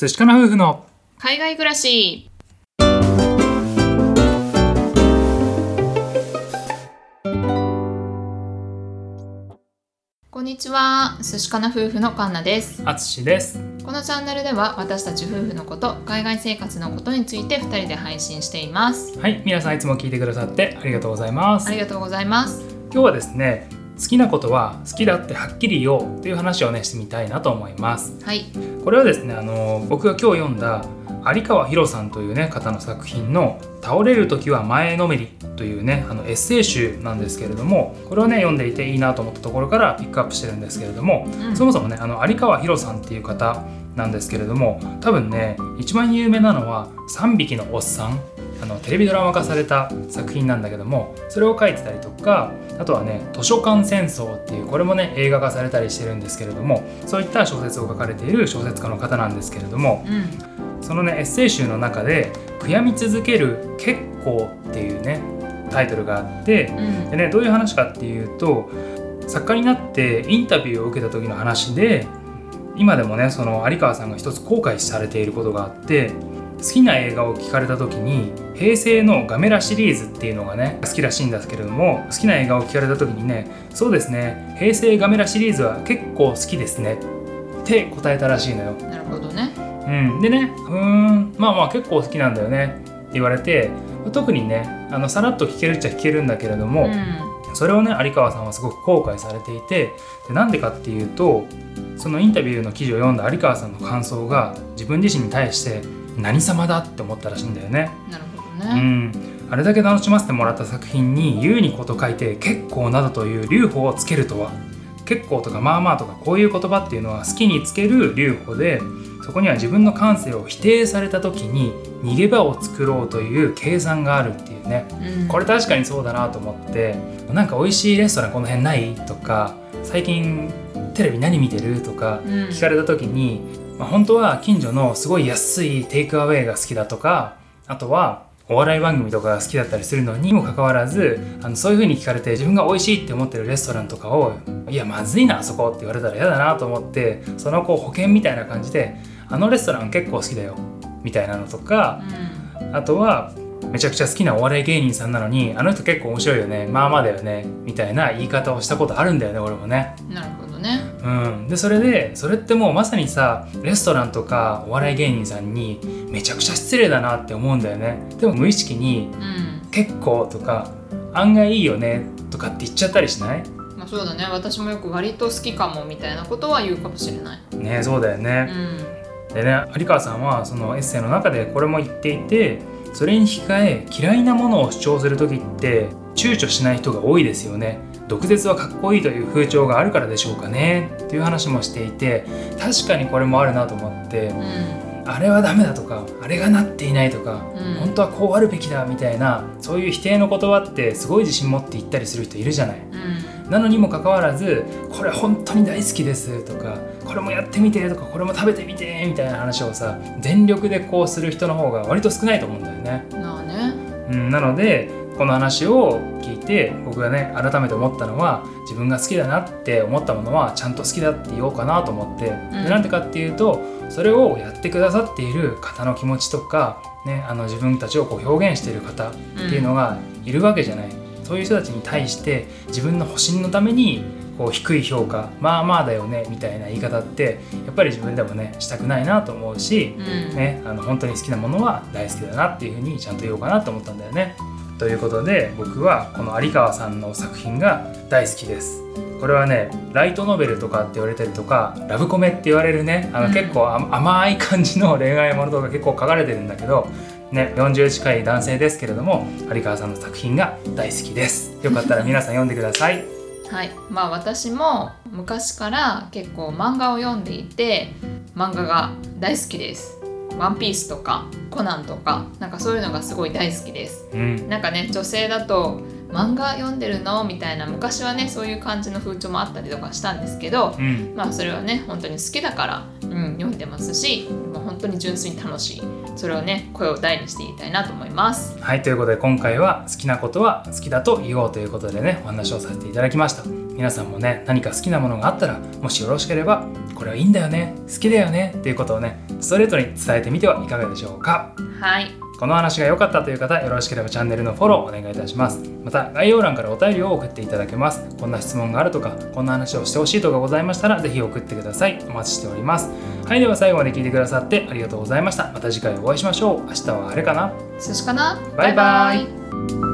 寿司かな夫婦の海外暮らし。こんにちは。寿司かな夫婦のカンナです。あつしです。このチャンネルでは私たち夫婦のこと海外生活のことについて2人で配信しています。はい。皆さんいつも聞いてくださってありがとうございます。ありがとうございます。今日はですね好きなことは好きだってはっきり言おうっていう話をねしてみたいなと思います。はい。これはですねあの僕が今日読んだ有川博さんというね方の作品の「倒れる時は前のめり」というねあのエッセイ集なんですけれどもこれをね読んでいていいなと思ったところからピックアップしてるんですけれども、うん。そもそもねあの有川博さんっていう方なんですけれども多分ね一番有名なのは「3匹のおっさん」あのテレビドラマ化された作品なんだけどもそれを書いてたりとかあとはね「図書館戦争」っていうこれもね映画化されたりしてるんですけれどもそういった小説を書かれている小説家の方なんですけれどもうんそのねエッセイ集の中で「悔やみ続ける結構」っていうねタイトルがあってうんでねどういう話かっていうと作家になってインタビューを受けた時の話で今でもねその有川さんが一つ後悔されていることがあって好きな映画を聞かれた時に平成のガメラシリーズっていうのがね好きらしいんですけれども好きな映画を聞かれた時にねそうですね平成ガメラシリーズは結構好きですねって答えたらしいのよ。なるほどねうん、でねうーん。まあまあ結構好きなんだよね。って言われて。特にねあのさらっと聞けるっちゃ聞けるんだけれども、うん。それをね有川さんはすごく後悔されていてでなんでかっていうとそのインタビューの記事を読んだ有川さんの感想が自分自身に対して何様だって思ったらしいんだよね。なるほどうねん、あれだけ楽しませてもらった作品に「優にこと書いて「結構」などという留保をつけるとは結構とかまあまあとかこういう言葉っていうのは好きにつける留保でそこには自分の感性を否定された時に逃げ場を作ろうという計算があるっていうね。うん。これ確かにそうだなと思ってなんか美味しいレストランこの辺ない？とか最近テレビ何見てる？とかうん。聞かれた時に、まあ、本当は近所のすごい安いテイクアウェイが好きだとかあとはお笑い番組とかが好きだったりするのにもかかわらずあのそういう風に聞かれて自分が美味しいって思ってるレストランとかをいやまずいなあそこって言われたら嫌だなと思ってそのこう保険みたいな感じであのレストラン結構好きだよみたいなのとかうんあとはめちゃくちゃ好きなお笑い芸人さんなのにあの人結構面白いよねまあまあだよねみたいな言い方をしたことあるんだよね俺もね。なるほどねうん、でそれでそれってもうまさにさレストランとかお笑い芸人さんにめちゃくちゃ失礼だなって思うんだよね。でも無意識にうん「結構」とか「案外いいよね」とかって言っちゃったりしない？まあそうだね。私もよく割と好きかもみたいなことは言うかもしれない。ねそうだようね、ん。でね有川さんはそのエッセイの中でこれも言っていてそれに引き換え嫌いなものを主張する時って躊躇しない人が多いですよね毒舌はかっこいいという風潮があるからでしょうかね。っていう話もしていて確かにこれもあるなと思ってうん。あれはダメだとかあれがなっていないとか、うん。本当はこうあるべきだみたいなそういう否定の言葉ってすごい自信持って言ったりする人いるじゃない。うん。なのにもかかわらずこれ本当に大好きですとかこれもやってみてとかこれも食べてみてみたいな話をさ全力でこうする人の方が割と少ないと思うんだよね、まあね。うん、なのでこの話をて僕がね改めて思ったのは自分が好きだなって思ったものはちゃんと好きだって言おうかなと思って、うん。でなんでかっていうとそれをやってくださっている方の気持ちとか、ね、あの自分たちをこう表現している方っていうのがいるわけじゃない、そういう人たちに対して自分の保身のためにこう低い評価まあまあだよねみたいな言い方ってやっぱり自分でもねしたくないなと思うし、うん。ね、あの本当に好きなものは大好きだなっていうふうにちゃんと言おうかなと思ったんだよね。ということで僕はこの有川さんの作品が大好きです。これはねライトノベルとかって言われたりとかラブコメって言われるねあのうん結構甘甘い感じの恋愛ものとか結構書かれてるんだけど、ね、40近い男性ですけれども有川さんの作品が大好きです。よかったら皆さん読んでください。はいまあ私も昔から結構漫画を読んでいて漫画が大好きですワンピースとかコナンとかなんかそういうのがすごい大好きです。うん、なんかね女性だと漫画読んでるの？みたいな昔はねそういう感じの風潮もあったりとかしたんですけどうん、まあそれはね本当に好きだから、うん、読んでますしもう本当に純粋に楽しい。それをね声を大にして言いたいなと思います。はいということで今回は好きなことは好きだと言おうということでねお話をさせていただきました。皆さんもね何か好きなものがあったらもしよろしければこれはいいんだよね好きだよねっていうことをねストレートに伝えてみてはいかがでしょうか？はい。この話が良かったという方よろしければチャンネルのフォローお願いいたします。また概要欄からお便りを送っていただけます。こんな質問があるとかこんな話をしてほしいとかございましたらぜひ送ってください。お待ちしております。はいでは最後まで聞いてくださってありがとうございました。また次回お会いしましょう。明日は晴れかな？寿司かな？バイバイ